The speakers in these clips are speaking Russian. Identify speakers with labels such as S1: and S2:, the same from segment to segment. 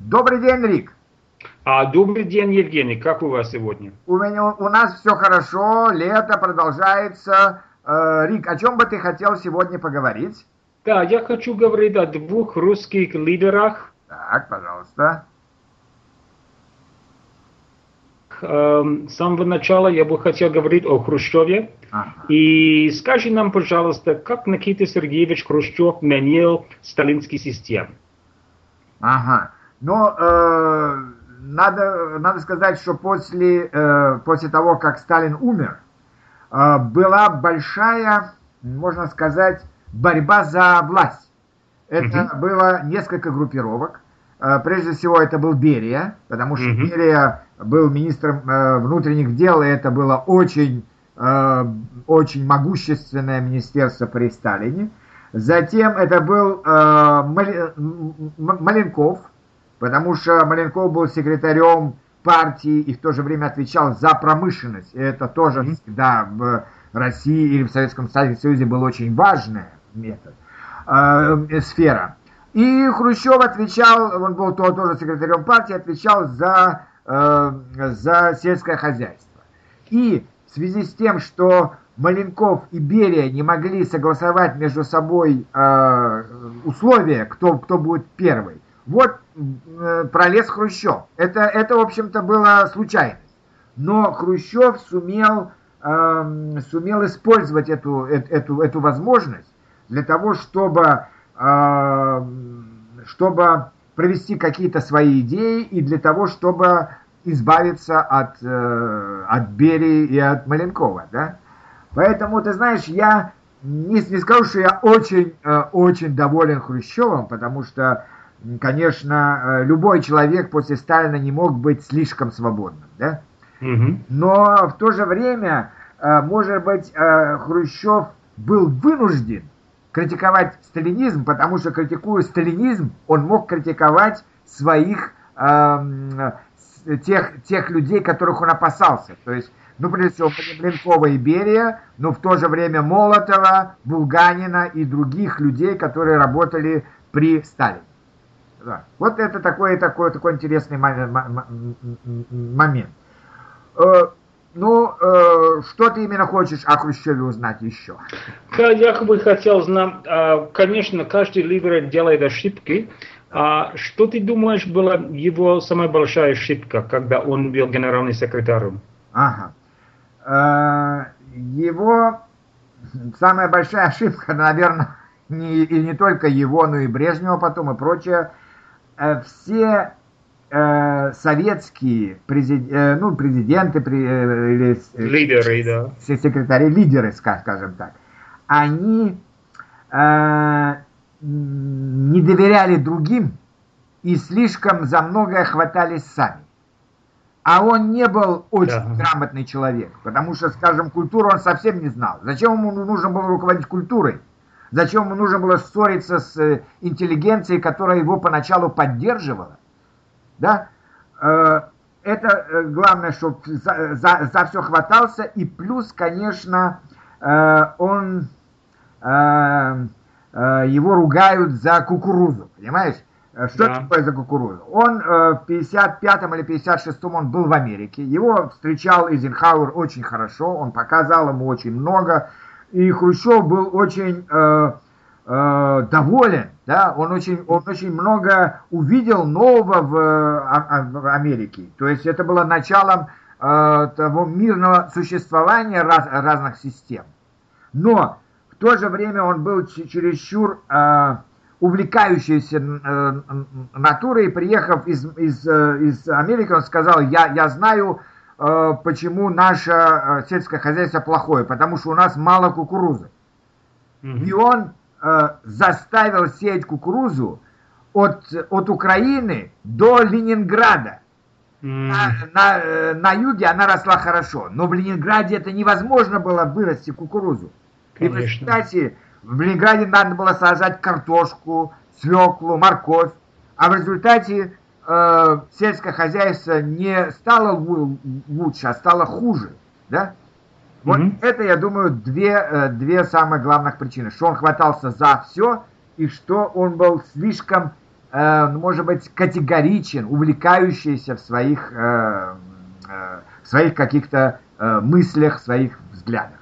S1: Добрый день, Рик.
S2: А, добрый день, Евгений. Как у вас сегодня?
S1: У, меня, у нас все хорошо, лето продолжается. Э, Рик, о чем бы ты хотел сегодня поговорить?
S2: Да, я хочу говорить о двух русских лидерах.
S1: Так, пожалуйста.
S2: Эм, С самого начала я бы хотел говорить о Хрущеве.
S1: Ага.
S2: И скажи нам, пожалуйста, как Никита Сергеевич Хрущев менял сталинский систем?
S1: Ага. Но э, надо, надо сказать, что после, э, после того, как Сталин умер, э, была большая, можно сказать, борьба за власть. Это было несколько группировок. Э, Прежде всего, это был Берия, потому что
S2: Мгм.
S1: Берия был министром э, внутренних дел, и это было очень, э, очень могущественное министерство при Сталине. Затем это был э, Маленков, потому что Маленков был секретарем партии и в то же время отвечал за промышленность. И это тоже
S2: Мгм.
S1: всегда в России или в Советском Союзе был очень важный метод, э, сфера. И Хрущев отвечал, он был то- тоже секретарем партии, отвечал за, э, за сельское хозяйство. И в связи с тем, что Маленков и Берия не могли согласовать между собой э, условия, кто, кто будет первый, вот э, пролез Хрущев. Это, это, в общем-то, была случайность. Но Хрущев сумел, эм, сумел использовать эту, э- эту, эту возможность для того, чтобы, эм, чтобы провести какие-то свои идеи и для того, чтобы избавиться от, э, от Берии и от Маленкова. Да? Поэтому, ты знаешь, я не, не скажу, что я очень, э, очень доволен Хрущевым, потому что, конечно, э, любой человек после Сталина не мог быть слишком свободным. Да?
S2: Мгм.
S1: Но в то же время, э, может быть, э, Хрущев был вынужден критиковать сталинизм, потому что критикуя сталинизм, он мог критиковать своих с- тех, тех людей, которых он опасался. То есть, ну, прежде всего, Маленкова и Берия, но в то же время Молотова, Булганина и других людей, которые работали при Сталине. Да. Вот это такой, такой, такой интересный момент. Э, Ну, э, что ты именно хочешь о Хрущеве узнать еще?
S2: Да, Я бы хотел знать, а, конечно, каждый лидер делает ошибки. А что ты думаешь была его самая большая ошибка, когда он был генеральным секретарем?
S1: Ага. Э, Его самая большая ошибка, наверное, не, и не только его, но и Брежнева потом и прочее. Э, Все э, советские презид- э, ну, президенты или
S2: Лидеры, да.
S1: все секретари, лидеры, ска- скажем так, они не доверяли другим и слишком за многое хватались сами. А он не был очень
S2: Да.
S1: грамотный человек, потому что, скажем, культуру он совсем не знал. Зачем ему нужно было руководить культурой? Зачем ему нужно было ссориться с э, интеллигенцией, которая его поначалу поддерживала? Да? Э, Это э, главное, чтобы за, за, за все хватался. И плюс, конечно, он его ругают за кукурузу, понимаешь? Что
S2: Да.
S1: такое за кукурузу? Он э, в 55-м или 56-м он был в Америке. Его встречал Эйзенхауэр очень хорошо, он показал ему очень много. И Хрущев был очень э, э, доволен, да, он очень, он очень много увидел нового в, А- А- в Америке. То есть это было началом э, того мирного существования раз- разных систем. Но в то же время он был чересчур э, увлекающейся э, натурой. Приехав из, из, э, из Америки, он сказал, я, я знаю, почему наше э, сельское хозяйство плохое, потому что у нас мало кукурузы. И он э, заставил сеять кукурузу от, от Украины до Ленинграда.
S2: М,
S1: На, на, э, на юге она росла хорошо, но в Ленинграде это невозможно было вырасти кукурузу. И в
S2: Конечно.
S1: результате в Ленинграде надо было сажать картошку, свеклу, морковь, а в результате э, сельское хозяйство не стало лу- лучше, а стало хуже. Да? Вот
S2: Мгм.
S1: это, я думаю, две, э, две самых главных причины. Что он хватался за все, и что он был слишком, э, может быть, категоричен, увлекающийся в своих, э, э, в своих каких-то э, мыслях, своих взглядах.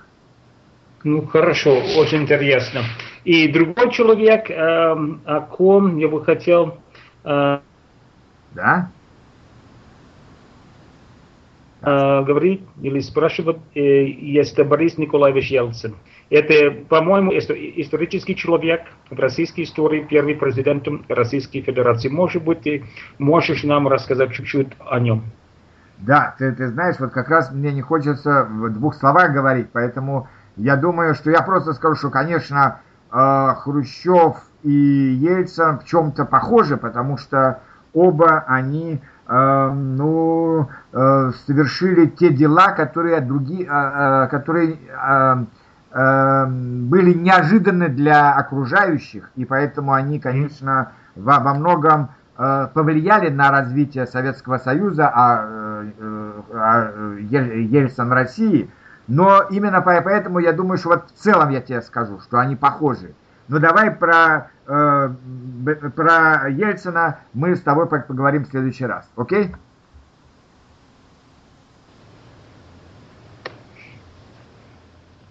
S2: Ну, хорошо, очень интересно. И другой человек, э, о ком я бы хотел... Э,
S1: Да?
S2: э, говорить или спрашивать, э, есть Борис Николаевич Ельцин. Это, по-моему, исто- исторический человек в российской истории, первый президент Российской Федерации. Может быть, ты можешь нам рассказать чуть-чуть о нем?
S1: Да, ты, ты знаешь, вот как раз мне не хочется в двух словах говорить, поэтому я думаю, что я просто скажу, что, конечно, э, Хрущев и Ельцин в чем-то похожи, потому что оба они, э, ну, э, совершили те дела, которые другие, э, которые были неожиданны для окружающих, и поэтому они, конечно, во, во многом повлияли на развитие Советского Союза, а, а Ель- Ельцин России. Но именно по- поэтому я думаю, что вот в целом я тебе скажу, что они похожи. Но давай про, э, про Ельцина мы с тобой пог- поговорим в следующий раз. Окей?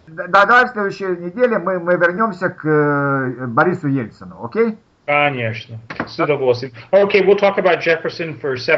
S1: Да, да, в следующей неделе мы, мы вернемся к э, Борису Ельцину. Окей?
S2: Конечно, с удовольствием. Okay, we'll talk about Jefferson for seven